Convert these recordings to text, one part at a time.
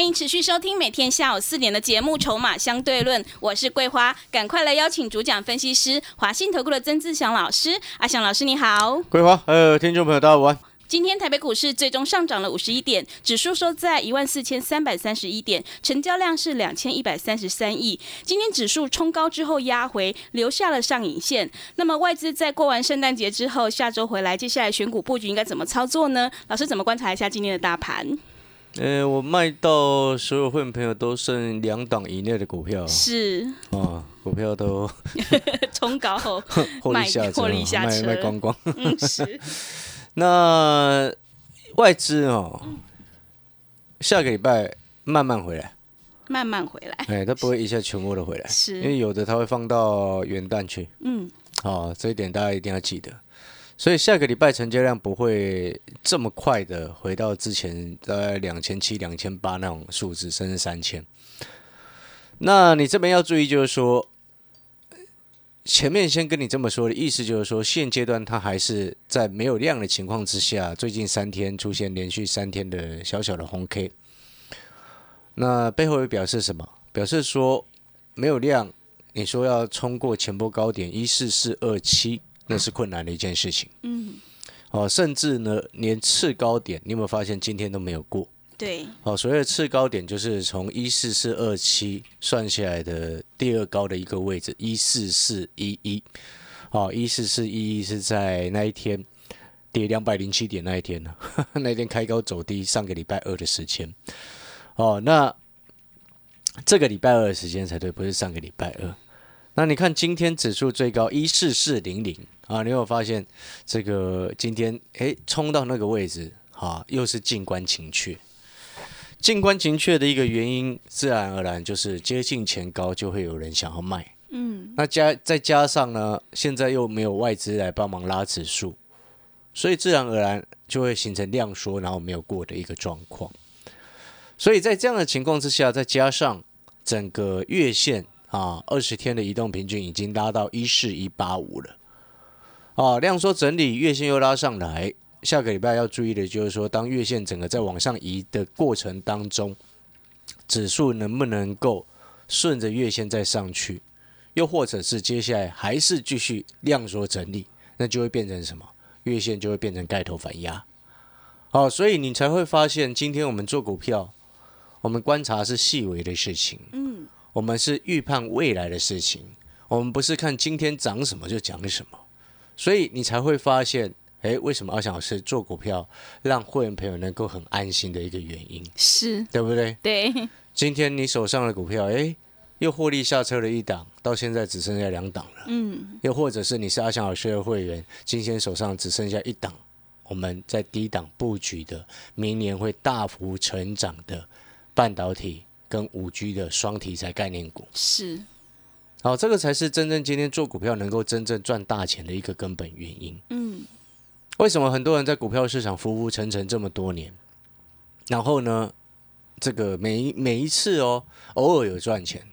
欢迎持续收听每天下午四点的节目《筹码相对论》，我是桂花，赶快来邀请主讲分析师华信投顾的曾志祥老师。阿祥老师你好，桂花，呃，听众朋友大家午安。今天台北股市最终上涨了五十一点，指数收在一万四千三百三十一点，成交量是两千一百三十三亿。今天指数冲高之后压回，留下了上影线。那么外资在过完圣诞节之后，下周回来，接下来选股布局应该怎么操作呢？老师怎么观察一下今天的大盘？呃，我卖到所有会员朋友都剩两档以内的股票，是啊，股票都 冲高后 获利下车，卖卖光光。嗯，是。那外资哦，下个礼拜慢慢回来，慢慢回来。哎，它不会一下全部都回来，是因为有的它会放到元旦去。嗯，好，这一点大家一定要记得。所以下个礼拜成交量不会这么快的回到之前大概两千七、两千八那种数字，甚至三千。那你这边要注意，就是说，前面先跟你这么说的意思，就是说，现阶段它还是在没有量的情况之下，最近三天出现连续三天的小小的红 K。那背后又表示什么？表示说没有量，你说要冲过前波高点一四四二七。那是困难的一件事情。嗯，哦，甚至呢，连次高点，你有没有发现今天都没有过？对。哦，所谓的次高点就是从一四四二七算下来的第二高的一个位置，一四四一一。哦，一四四一一是在那一天跌两百零七点那一天呢？那天开高走低，上个礼拜二的时间。哦，那这个礼拜二的时间才对，不是上个礼拜二。那你看今天指数最高一四四零零。啊，你有发现这个今天诶冲到那个位置，哈，又是静观情却。静观情却的一个原因，自然而然就是接近前高就会有人想要卖。嗯，那加再加上呢，现在又没有外资来帮忙拉指数，所以自然而然就会形成量缩，然后没有过的一个状况。所以在这样的情况之下，再加上整个月线啊，二十天的移动平均已经拉到一四一八五了。哦，量缩整理，月线又拉上来。下个礼拜要注意的就是说，当月线整个在往上移的过程当中，指数能不能够顺着月线再上去，又或者是接下来还是继续量缩整理，那就会变成什么？月线就会变成盖头反压。好，所以你才会发现，今天我们做股票，我们观察是细微的事情，嗯，我们是预判未来的事情，我们不是看今天涨什么就讲什么。所以你才会发现，哎，为什么阿翔老师做股票让会员朋友能够很安心的一个原因，是对不对？对。今天你手上的股票，哎，又获利下车了一档，到现在只剩下两档了。嗯。又或者是你是阿翔老师的会员，今天手上只剩下一档，我们在低档布局的，明年会大幅成长的半导体跟五 G 的双题材概念股。是。好，这个才是真正今天做股票能够真正赚大钱的一个根本原因。嗯，为什么很多人在股票市场浮浮沉沉这么多年，然后呢，这个每每一次哦，偶尔有赚钱，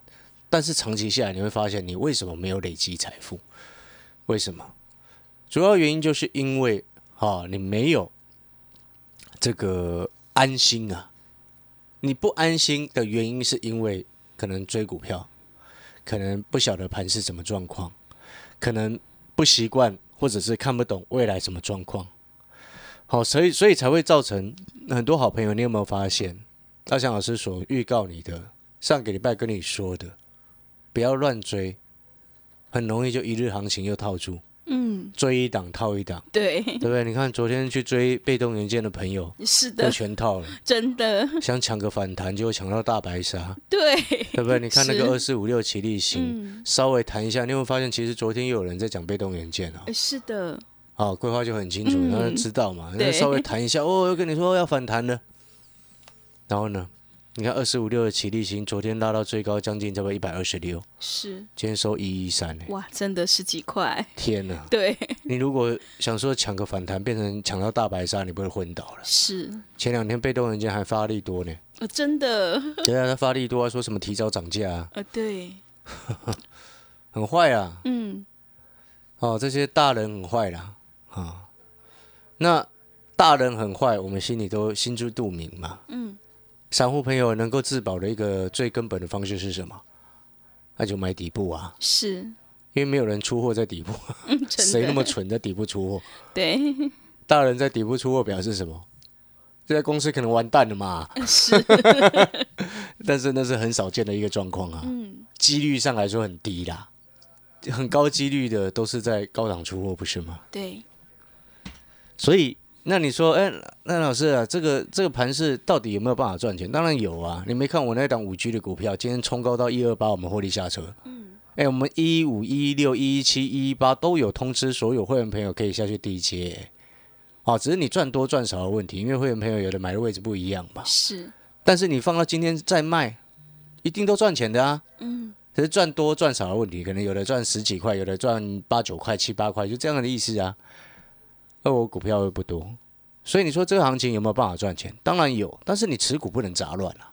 但是长期下来你会发现，你为什么没有累积财富？为什么？主要原因就是因为啊，你没有这个安心啊。你不安心的原因是因为可能追股票。可能不晓得盘是什么状况，可能不习惯，或者是看不懂未来什么状况。好，所以所以才会造成很多好朋友。你有没有发现，大祥老师所预告你的，上个礼拜跟你说的，不要乱追，很容易就一日行情又套住。嗯，追一档套一档，对，对不对？你看昨天去追被动元件的朋友，是的，都全套了，真的。想抢个反弹，就抢到大白鲨，对，对不对？你看那个二四五六起立型，稍微弹一下，你会发现其实昨天又有人在讲被动元件啊。是的，好，规划就很清楚，然后知道嘛，那稍微弹一下，哦，又跟你说要反弹了，然后呢，你看二十五六的起立新，昨天拉到最高将近差不多一百二十六，是。今天收一一三，哇，真的十几块，天哪！对，你如果想说抢个反弹，变成抢到大白鲨，你不会昏倒了？是，前两天被动人家还发力多呢，呃，真的，对啊，他发力多啊，说什么提早涨价啊，呃，对，很坏啊。嗯，哦，这些大人很坏啦，啊，那大人很坏，我们心里都心知肚明嘛。嗯，散户朋友能够自保的一个最根本的方式是什么？那就买底部啊，是，因为没有人出货在底部，嗯，谁那么蠢在底部出货？对，大人在底部出货表示什么？这家公司可能完蛋了嘛？是，但是那是很少见的一个状况啊，嗯，几率上来说很低啦，很高几率的都是在高档出货，不是吗？对，所以，那你说，哎、那老师啊，这个这个盘是到底有没有办法赚钱？当然有啊！你没看我那档五 G 的股票，今天冲高到一二八，我们获利下车。嗯，哎、我们一五一六一一七一一八都有通知所有会员朋友可以下去低接。哦，只是你赚多赚少的问题，因为会员朋友有的买的位置不一样嘛。是，但是你放到今天再卖，一定都赚钱的啊。嗯，只是赚多赚少的问题，可能有的赚十几块，有的赚八九块、七八块，就这样的意思啊。而我股票又不多，所以你说这个行情有没有办法赚钱？当然有，但是你持股不能杂乱啊，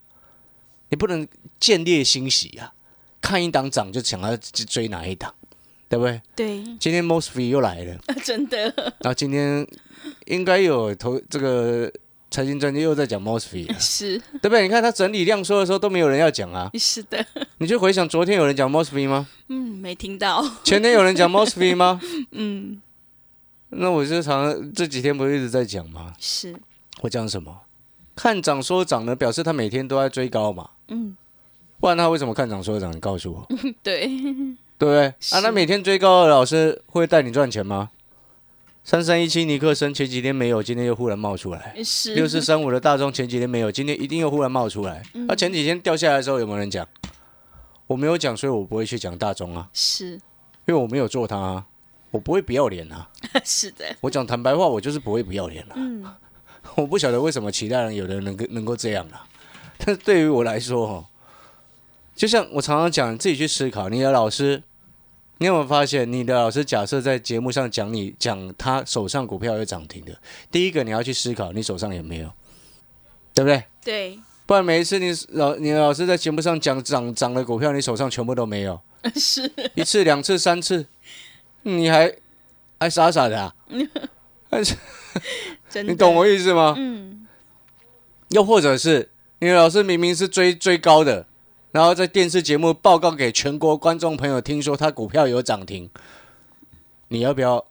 你不能见猎欣喜啊，看一档涨就想要去追哪一档，对不对？对，今天 Mosfet 又来了，真的，然后今天应该有投这个财经专家又在讲 Mosfet，了 是，对不对？你看他整理量缩的时候都没有人要讲啊，是的，你就回想昨天有人讲 Mosfet 吗？嗯，没听到，前天有人讲 Mosfet 吗？嗯，那我就常这几天不是一直在讲吗？是，我讲什么？看涨说涨呢，表示他每天都在追高嘛，嗯，不然他为什么看涨说涨？你告诉我，对，对不对？啊，那每天追高的老师会带你赚钱吗？三三一七尼克森前几天没有，今天又忽然冒出来。是，六四三五的大众前几天没有，今天一定又忽然冒出来。那、前几天掉下来的时候有没有人讲？我没有讲，所以我不会去讲大众啊，是，因为我没有做它啊，我不会不要脸啊。是的，我讲坦白话，我就是不会不要脸啊、嗯，我不晓得为什么其他人有的人能够能够这样啊、但是对于我来说，哈，就像我常常讲，自己去思考，你的老师，你有没有发现，你的老师假设在节目上讲你讲他手上股票有涨停的，第一个你要去思考你手上有没有，对不对？对，不然每一次你老你老师在节目上讲涨涨的股票，你手上全部都没有，是，一次、两次、三次，你还还傻傻的啊？还 是真的，你懂我意思吗？嗯，又或者是你的老师明明是追追高的，然后在电视节目报告给全国观众朋友听说他股票有涨停，你要不要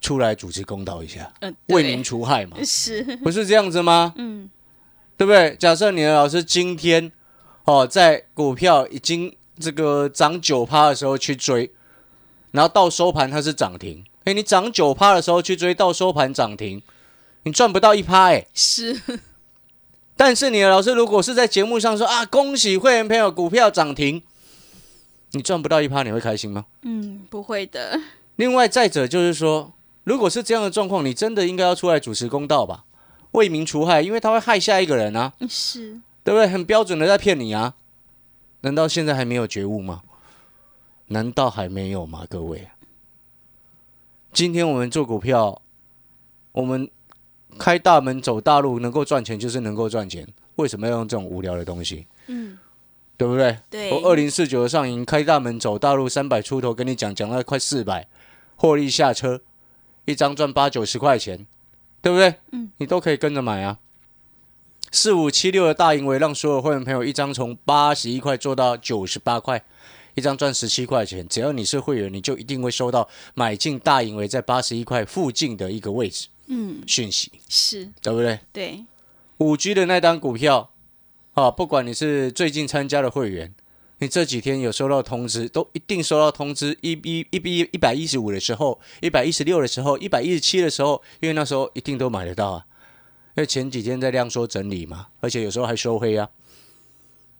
出来主持公道一下，呃，为民除害嘛？是，不是这样子吗？嗯，对不对？假设你的老师今天哦，在股票已经这个涨九趴的时候去追，然后到收盘它是涨停，哎，你涨九趴的时候去追，到收盘涨停，你赚不到一趴哎。是，但是你的老师如果是在节目上说啊，恭喜会员朋友股票涨停，你赚不到一趴，你会开心吗？嗯，不会的，另外再者就是说，如果是这样的状况，你真的应该要出来主持公道吧，为民除害，因为他会害下一个人啊。是，对不对？很标准的在骗你啊！难道现在还没有觉悟吗？难道还没有吗？各位，今天我们做股票，我们开大门走大路，能够赚钱就是能够赚钱。为什么要用这种无聊的东西？嗯，对不对？对，我二零四九的上影开大门走大路三百出头，跟你讲讲了快四百，获利下车，一张赚八九十块钱，对不对？嗯，你都可以跟着买啊。四五七六的大盈为让所有会员朋友一张从八十一块做到九十八块，一张赚十七块钱。只要你是会员，你就一定会收到买进大盈维在八十一块附近的一个位置嗯，讯息，是，对不对？对，五 G 的那单股票，啊，不管你是最近参加的会员，你这几天有收到通知，都一定收到通知。一一一一一百一十五的时候，一百一十六的时候，一百一十七的时候，因为那时候一定都买得到啊。因为前几天在量缩整理嘛，而且有时候还收黑啊。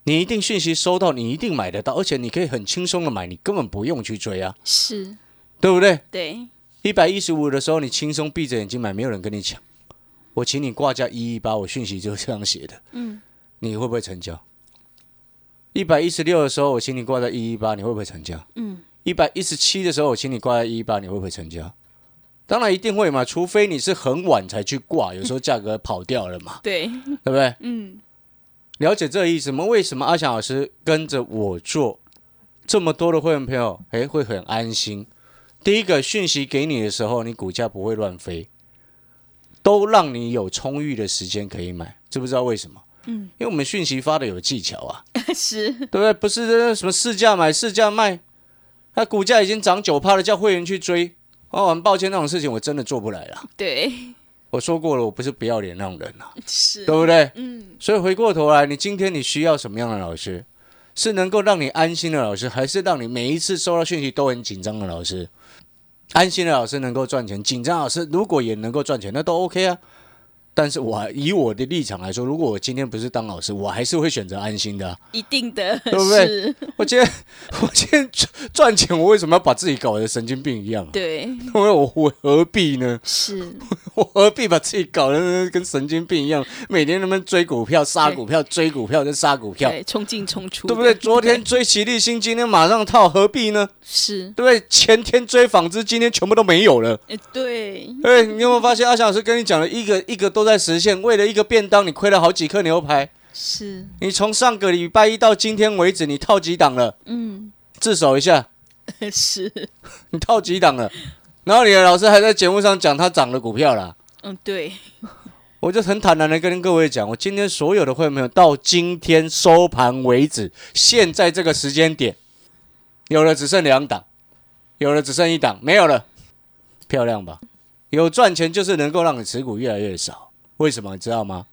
你一定讯息收到，你一定买得到，而且你可以很轻松的买，你根本不用去追啊，是，对不对？对，一百一十五的时候，你轻松闭着眼睛买，没有人跟你抢。我请你挂价一一八，我讯息就是这样写的。嗯，你会不会成交？一百一十六的时候，我请你挂在一一八，你会不会成交？嗯，一百一十七的时候，我请你挂在一一八，你会不会成交？当然一定会嘛，除非你是很晚才去挂，有时候价格跑掉了嘛，对，对不对？嗯，了解这个意思吗？为什么阿翔老师跟着我做这么多的会员朋友，诶，会很安心？第一个讯息给你的时候，你股价不会乱飞，都让你有充裕的时间可以买，知不知道为什么？嗯，因为我们讯息发的有技巧啊，是，对不对？不是那什么市价买市价卖，那股价已经涨九趴了，叫会员去追，哦，很抱歉，那种事情我真的做不来了。对，我说过了，我不是不要脸那种人啊，是，对不对？嗯，所以回过头来，你今天你需要什么样的老师？是能够让你安心的老师，还是让你每一次收到讯息都很紧张的老师？安心的老师能够赚钱，紧张老师如果也能够赚钱，那都 OK 啊。但是我以我的立场来说，如果我今天不是当老师，我还是会选择安心的啊、一定的，对不对？我今天 我今天赚赚钱，我为什么要把自己搞得神经病一样、啊？对，因为我我何必呢？是，我何必把自己搞得跟神经病一样？每天他们追股票、杀股票、追股票再杀股票，对，冲进冲出，对不对？昨天追齐立新，今天马上套，何必呢？是，对不对？前天追纺织，今天全部都没有了。哎，对，哎，你有没有发现阿翔老师跟你讲的一个一个都在实现？为了一个便当，你亏了好几颗牛排。是，你从上个礼拜一到今天为止，你套几档了？嗯，自首一下，是，你套几档了？然后你的老师还在节目上讲他涨了股票啦。嗯，对，我就很坦然的跟各位讲，我今天所有的会员朋友到今天收盘为止，现在这个时间点，有了只剩两档，有了只剩一档，没有了，漂亮吧？有赚钱就是能够让你持股越来越少，为什么你知道吗？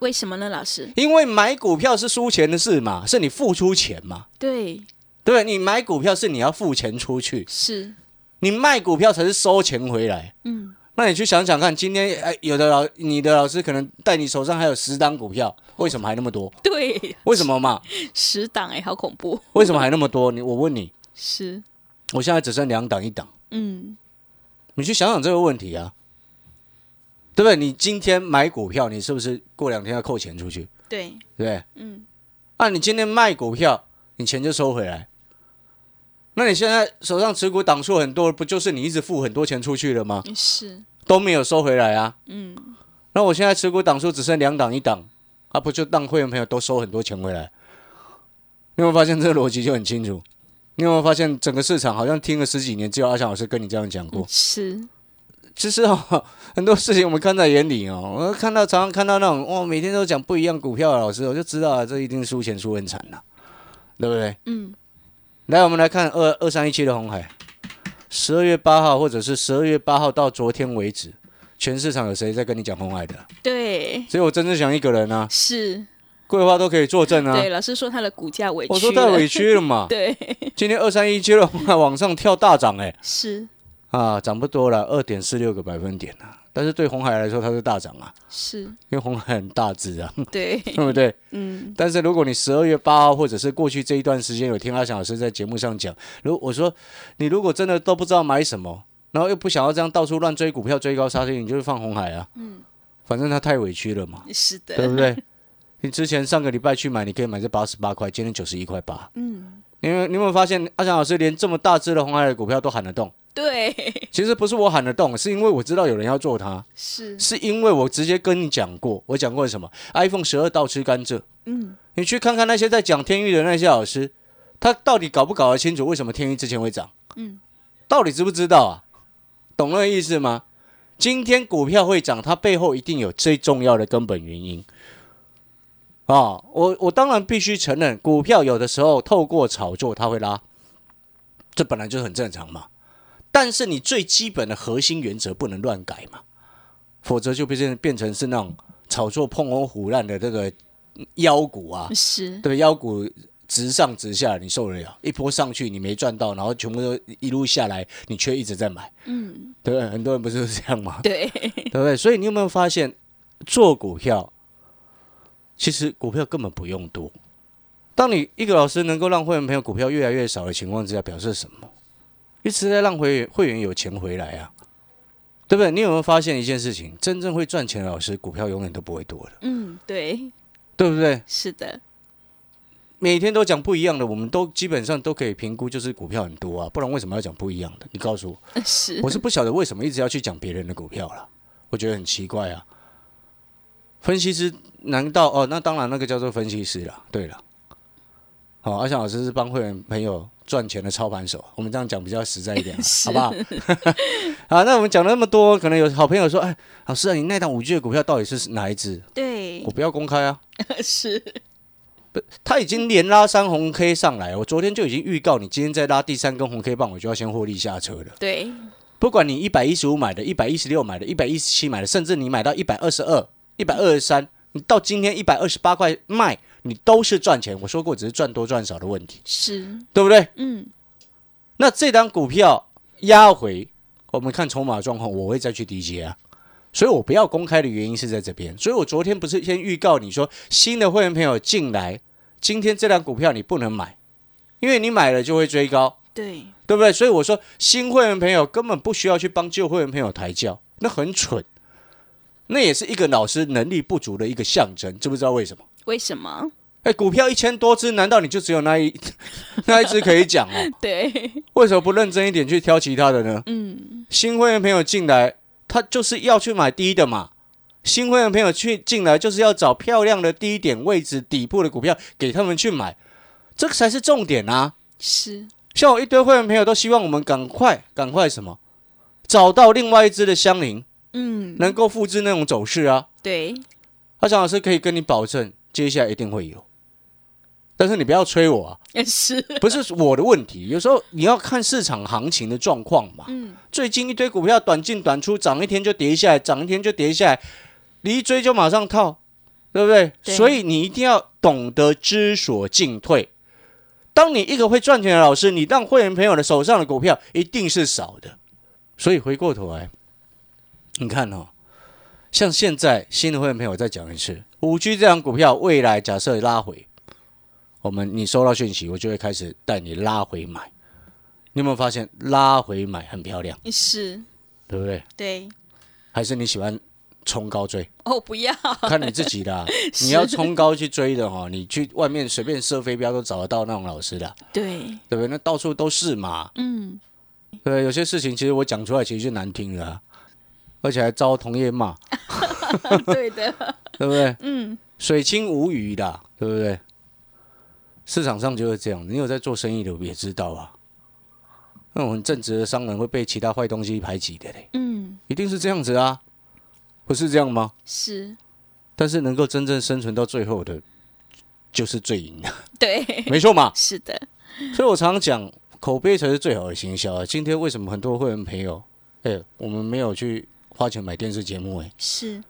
为什么呢，老师？因为买股票是输钱的事嘛，是你付出钱嘛，对，对？你买股票是你要付钱出去，是，你卖股票才是收钱回来。嗯，那你去想想看，今天哎，有的老你的老师可能带你手上还有十档股票，为什么还那么多？对，为什么嘛？十档哎，好恐怖，为什么还那么多？你我问你，是，我现在只剩两档一档，嗯，你去想想这个问题啊，对不对？你今天买股票，你是不是过两天要扣钱出去？对，对不对？嗯，啊，你今天卖股票，你钱就收回来。那你现在手上持股档数很多，不就是你一直付很多钱出去了吗？是，都没有收回来啊。嗯，那我现在持股档数只剩两档一档，啊，不就当会员朋友都收很多钱回来？你有没有发现这个逻辑就很清楚？你有没有发现整个市场好像听了十几年，只有阿翔老师跟你这样讲过？是，其实哦，很多事情我们看在眼里哦。我看到常常看到那种哇，每天都讲不一样股票的老师，我就知道啊，这一定输钱输很惨呐、对不对？嗯，来，我们来看二二三一七的红海，十二月八号或者是十二月八号到昨天为止，全市场有谁在跟你讲红海的？对，所以我真正想一个人啊，是，桂花都可以作证啊。对，老师说他的股价委屈我说太委屈了嘛，对，今天二三一七的红海往上跳大涨哎、是，啊，涨不多了，二点四六个百分点啊。但是对红海来说，它是大涨啊，是，因为红海很大只啊，对，对不对？嗯，但是如果你十二月八号或者是过去这一段时间有听阿翔老师在节目上讲，如我说你如果真的都不知道买什么，然后又不想要这样到处乱追股票追高杀低，你就是放红海啊，嗯，反正它太委屈了嘛，是的，对不对？你之前上个礼拜去买，你可以买这八十八块，今天九十一块八，嗯，你有你有没有发现阿翔老师连这么大只的红海的股票都喊得动？对，其实不是我喊得动，是因为我知道有人要做它，是，是因为我直接跟你讲过，我讲过什么？iPhone 十二倒吃甘蔗。嗯，你去看看那些在讲天域的那些老师，他到底搞不搞得清楚为什么天域之前会涨？嗯，到底知不知道啊？懂那个意思吗？今天股票会涨，它背后一定有最重要的根本原因。啊，我我当然必须承认，股票有的时候透过炒作它会拉，这本来就很正常嘛。但是你最基本的核心原则不能乱改嘛，否则就变成变成是那种炒作碰红虎烂的这个妖股啊，是，对，妖股直上直下，你受得了？一波上去你没赚到，然后全部都一路下来，你却一直在买，嗯，对不对？很多人不是这样吗？对，对不对？所以你有没有发现，做股票其实股票根本不用多。当你一个老师能够让会员朋友股票越来越少的情况之下，表示什么？一直在让会员会员有钱回来啊，对不对？你有没有发现一件事情？真正会赚钱的老师，股票永远都不会多的。嗯，对，对对不对？是的，每天都讲不一样的，我们都基本上都可以评估，就是股票很多啊，不然为什么要讲不一样的？你告诉我，是我是不晓得为什么一直要去讲别人的股票了，我觉得很奇怪啊。分析师难道哦？那当然，那个叫做分析师了。对了，好，阿翔老师是帮会员朋友赚钱的操盘手，我们这样讲比较实在一点 好不好？好，那我们讲了那么多，可能有好朋友说，哎，老师啊，你那档五 G 的股票到底是哪一只？对我，不要公开啊。是他已经连拉三红 K 上来，我昨天就已经预告你今天再拉第三根红 K 棒，我就要先获利下车了。对，不管你一百一十五买的、一百一十六买的、一百一十七买的，甚至你买到一百二十二、一百二十三，你到今天一百二十八块卖，你都是赚钱。我说过，只是赚多赚少的问题，是，对不对？嗯，那这档股票压回，我们看筹码状况，我会再去低接啊。所以我不要公开的原因是在这边。所以我昨天不是先预告你说，新的会员朋友进来，今天这档股票你不能买，因为你买了就会追高，对，对不对？所以我说，新会员朋友根本不需要去帮旧会员朋友抬轿，那很蠢，那也是一个老师能力不足的一个象征，知不知道为什么？为什么？哎，股票一千多只，难道你就只有那一 那一只可以讲哦？对，为什么不认真一点去挑其他的呢？嗯，新会员朋友进来，他就是要去买低的嘛。新会员朋友去进来，就是要找漂亮的低点位置底部的股票给他们去买，这个才是重点啊！是，像我一堆会员朋友都希望我们赶快赶快什么，找到另外一只的香菱，嗯，能够复制那种走势啊。对，阿强老师可以跟你保证，接下来一定会有。但是你不要催我啊，是，不是我的问题。有时候你要看市场行情的状况嘛。嗯，最近一堆股票短进短出，涨一天就跌下来，涨一天就跌下来，你一追就马上套，对不对？对所以你一定要懂得知所进退。当你一个会赚钱的老师，你让会员朋友的手上的股票一定是少的。所以回过头来，你看哦，像现在新的会员朋友再讲一次，五 G 这张股票未来假设拉回，我们你收到讯息，我就会开始带你拉回买。你有没有发现拉回买很漂亮，是，对不对？对，还是你喜欢冲高追？哦，不要，看你自己的啊。你要冲高去追的哈，你去外面随便射飞镖都找得到那种老师的，对，对不对？那到处都是嘛。嗯，对，有些事情其实我讲出来其实就难听了啊、而且还遭同业骂，对的，对不对？嗯，水清无鱼的，对不对？市场上就是这样，你有在做生意的也知道啊。那种很正直的商人会被其他坏东西排挤的嘞，嗯，一定是这样子啊，不是这样吗？是，但是能够真正生存到最后的，就是最赢的，对，没错嘛。是的，所以我常常讲，口碑才是最好的行销啊。今天为什么很多会员朋友，哎、我们没有去花钱买电视节目、哎，是，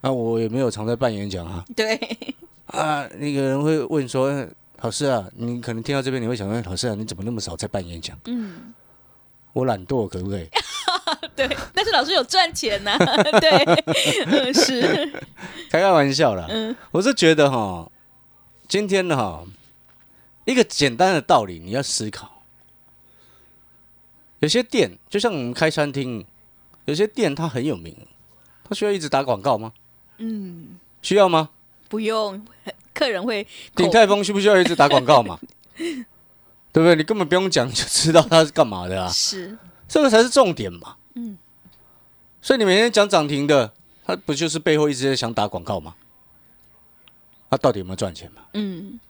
那、我也没有常在办演讲啊。对，啊，那个人会问说，哎老师啊，你可能听到这边你会想问，老师啊，你怎么那么少在办演讲？嗯，我懒惰，可不可以？对，但是老师有赚钱呐、对，嗯，是，开开玩笑啦。嗯，我是觉得哈，今天呢哈，一个简单的道理你要思考。有些店就像我们开餐厅，有些店它很有名，它需要一直打广告吗？嗯，需要吗？不用，客人会口鼎泰丰需不需要一直打广告嘛？对不对？你根本不用讲就知道它是干嘛的啊，是，这个才是重点嘛。嗯，所以你每天讲涨停的，他不就是背后一直在想打广告吗？他到底有没有赚钱嘛？嗯，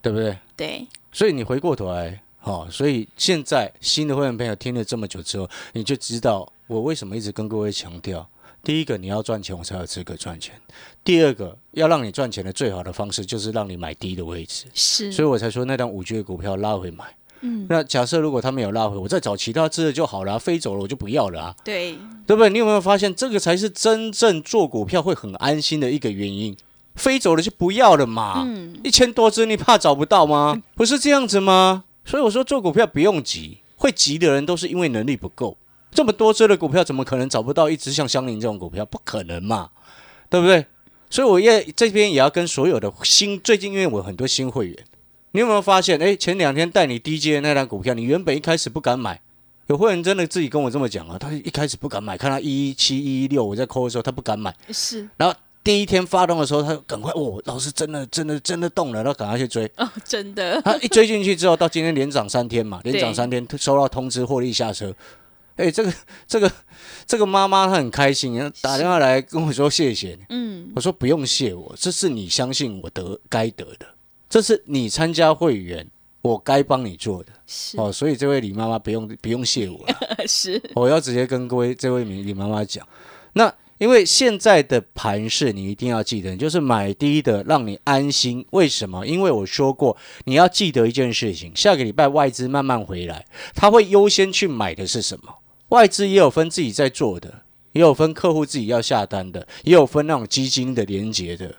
对不对？对，所以你回过头来，好、所以现在新的会员朋友听了这么久之后，你就知道我为什么一直跟各位强调：第一个，你要赚钱，我才有资格赚钱；第二个，要让你赚钱的最好的方式就是让你买低的位置，是，所以我才说那张五 G 的股票拉回买。嗯，那假设如果他没有拉回，我再找其他支的就好了啊、飞走了我就不要了啊，对，对不对？你有没有发现这个才是真正做股票会很安心的一个原因？飞走了就不要了嘛。嗯，一千多只，你怕找不到吗？不是这样子吗？所以我说做股票不用急，会急的人都是因为能力不够。这么多只的股票，怎么可能找不到一只像香菱这种股票？不可能嘛，对不对？所以我也这边也要跟所有的新，最近因为我有很多新会员，你有没有发现？哎，前两天带你低阶的那张股票，你原本一开始不敢买，有会员真的自己跟我这么讲啊，他一开始不敢买，看到一一七一一六我在扣的时候，他不敢买，是，然后第一天发动的时候，他赶快哦，老师真的真的真的动了，然后赶快去追。哦，真的，他一追进去之后，到今天连涨三天嘛，连涨三天 收到通知获利下车。哎，这个这个这个妈妈她很开心，打电话来跟我说谢谢。嗯，我说不用谢我，这是你相信我得该得的，这是你参加会员我该帮你做的是哦。所以这位李妈妈不用不用谢我了。是，我要直接跟各位这位李李妈妈讲，那因为现在的盘势你一定要记得，就是买低的让你安心。为什么？因为我说过，你要记得一件事情，下个礼拜外资慢慢回来，他会优先去买的是什么？外资也有分自己在做的，也有分客户自己要下单的，也有分那种基金的连接的。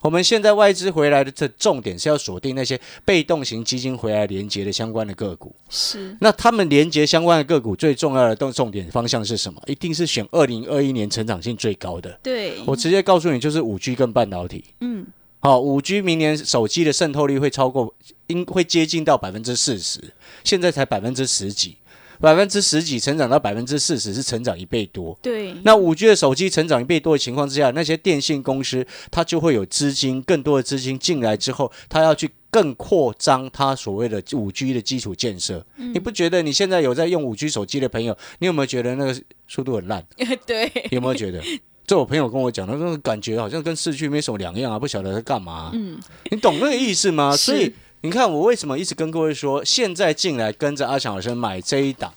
我们现在外资回来的这重点是要锁定那些被动型基金回来连接的相关的个股。是，那他们连接相关的个股最重要的重重点方向是什么？一定是选二零二一年成长性最高的。对，我直接告诉你，就是五 G 跟半导体。嗯，好，五 G 明年手机的渗透率会超过，应会接近到百分之四十，现在才百分之十几，百分之十几成长到百分之四十是成长一倍多。对，那五 G 的手机成长一倍多的情况之下，那些电信公司它就会有资金，更多的资金进来之后，它要去更扩张它所谓的五 G 的基础建设。你不觉得你现在有在用五 G 手机的朋友，你有没有觉得那个速度很烂？对，有没有觉得？这我朋友跟我讲的，那种感觉好像跟市区没什么两样啊，不晓得在干嘛、嗯，你懂那个意思吗？所以你看，我为什么一直跟各位说，现在进来跟着阿强老师买这一档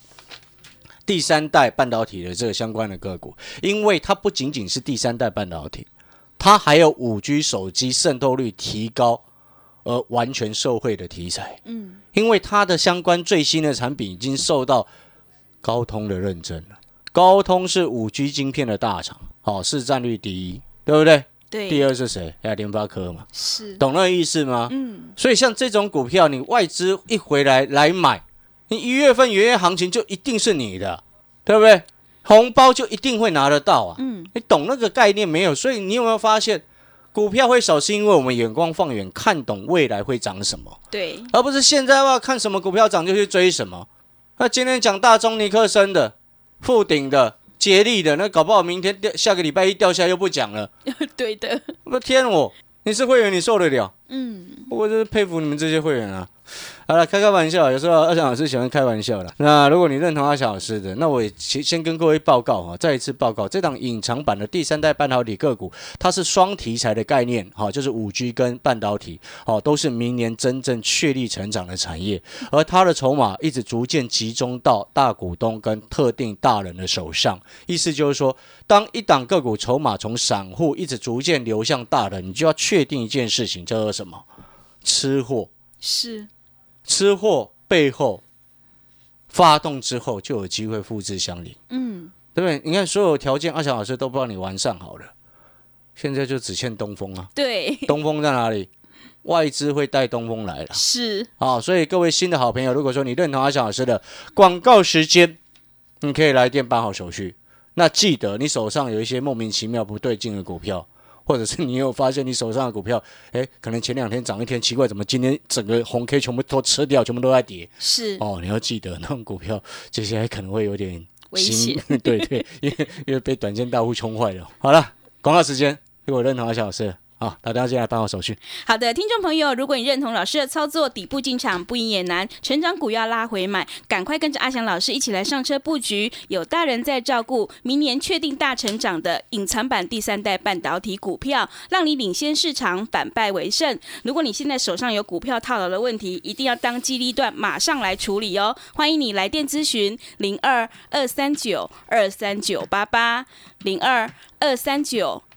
第三代半导体的这个相关的个股，因为它不仅仅是第三代半导体，它还有五 G 手机渗透率提高而完全受惠的题材。嗯，因为它的相关最新的产品已经受到高通的认证了。高通是五 G 晶片的大厂，好、市占率第一，对不对？对，第二是谁？哎，联发科嘛，是，懂那个意思吗？嗯，所以像这种股票，你外资一回来来买，你一月份元月行情就一定是你的，对不对？红包就一定会拿得到啊！嗯，你懂那个概念没有？所以你有没有发现，股票会少，是因为我们眼光放远，看懂未来会涨什么，对，而不是现在要看什么股票涨就去追什么。那今天讲大中尼克森的、富鼎的、捷力的，那搞不好明天掉，下个礼拜一掉下来又不讲了。对的，我的天我，你是会员，你受得了？嗯，我真是佩服你们这些会员啊！好了，开开玩笑，有时候阿翔老师喜欢开玩笑的。那如果你认同阿翔老师的，那我也先先跟各位报告哈，再一次报告，这档隐藏版的第三代半导体个股，它是双题材的概念，哈，就是五 G 跟半导体，哦，都是明年真正确立成长的产业，而它的筹码一直逐渐集中到大股东跟特定大人的手上，意思就是说，当一档个股筹码从散户一直逐渐流向大人，你就要确定一件事情，叫做什么？吃货。是，吃货背后发动之后，就有机会复制相邻，嗯，对不对？你看所有条件，阿强老师都帮你完善好了，现在就只欠东风啊！对，东风在哪里？外资会带东风来了是，啊！所以各位新的好朋友，如果说你认同阿强老师的广告时间，你可以来电办好手续。那记得你手上有一些莫名其妙不对劲的股票，或者是你有发现你手上的股票，哎，可能前两天涨一天，奇怪，怎么今天整个红 K 全部都吃掉，全部都在跌？是，哦，你要记得那种股票接下来可能会有点危险，对对，因为因为被短线大户冲坏了。好了，广告时间，如果认同阿小老好，大家进来办好手续。好的，听众朋友，如果你认同老师的操作，底部进场不赢也难，成长股要拉回买，赶快跟着阿翔老师一起来上车布局，有大人在照顾，明年确定大成长的隐藏版第三代半导体股票，让你领先市场，反败为胜。如果你现在手上有股票套牢的问题，一定要当机立断，马上来处理哦。欢迎你来电咨询零二二三九二三九八八零二二三九。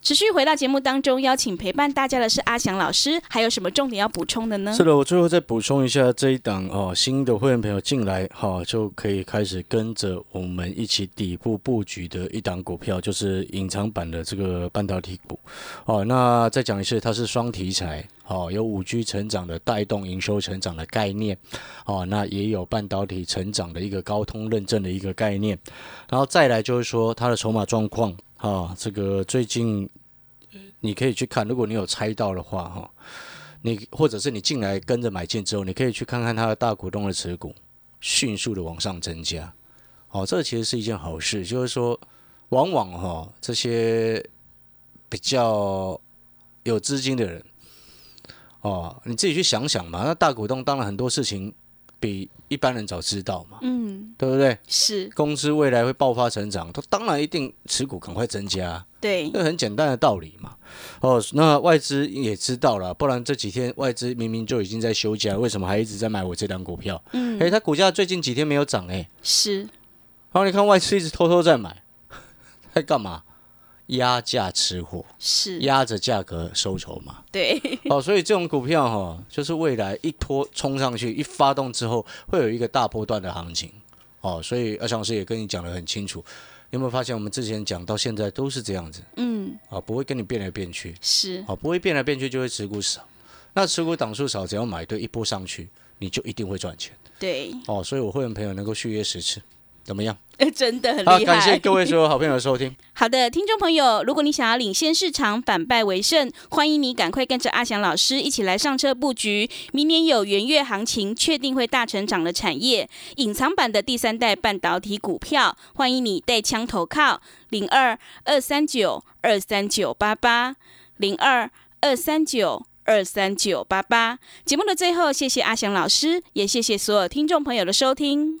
持续回到节目当中，邀请陪伴大家的是阿翔老师，还有什么重点要补充的呢？是的，我最后再补充一下这一档哦，新的会员朋友进来哈、就可以开始跟着我们一起底部布局的一档股票，就是隐藏版的这个半导体股哦。那再讲一次，它是双题材哦，有五 G 成长的带动营收成长的概念哦，那也有半导体成长的一个高通认证的一个概念，然后再来就是说它的筹码状况啊，这个最近你可以去看，如果你有猜到的话哈。你或者是你进来跟着买进之后，你可以去看看它的大股东的持股迅速的往上增加，哦，这其实是一件好事。就是说，往往哈、这些比较有资金的人，哦，你自己去想想嘛。那大股东当然很多事情比一般人早知道嘛，嗯，对不对？是公司未来会爆发成长，它当然一定持股赶快增加。对，这很简单的道理嘛。哦，那外资也知道了，不然这几天外资明明就已经在休假，为什么还一直在买我这档股票？嗯，哎，它股价最近几天没有涨，诶，是然后你看外资一直偷偷在买，在干嘛？压价吃货，是，压着价格收筹嘛。对，哦，所以这种股票哈、就是未来一拖冲上去，一发动之后会有一个大波段的行情。哦，所以阿强老师也跟你讲得很清楚，你有没有发现我们之前讲到现在都是这样子嗯，啊、不会跟你变来变去。是，哦，不会变来变去就会持股少。那持股档数少，只要买对一波上去，你就一定会赚钱对，哦。所以我会员朋友能够续约十次，怎么样？真的很，厉害。感谢各位所有好朋友的收听。好的，听众朋友，如果你想要领先市场、反败为胜，欢迎你赶快跟着阿翔老师一起来上车布局。明年有元月行情，确定会大成长的产业，隐藏版的第三代半导体股票，欢迎你带枪投靠零二二三九二三九八八零二二三九。二三九八八。节目的最后，谢谢阿翔老师，也谢谢所有听众朋友的收听。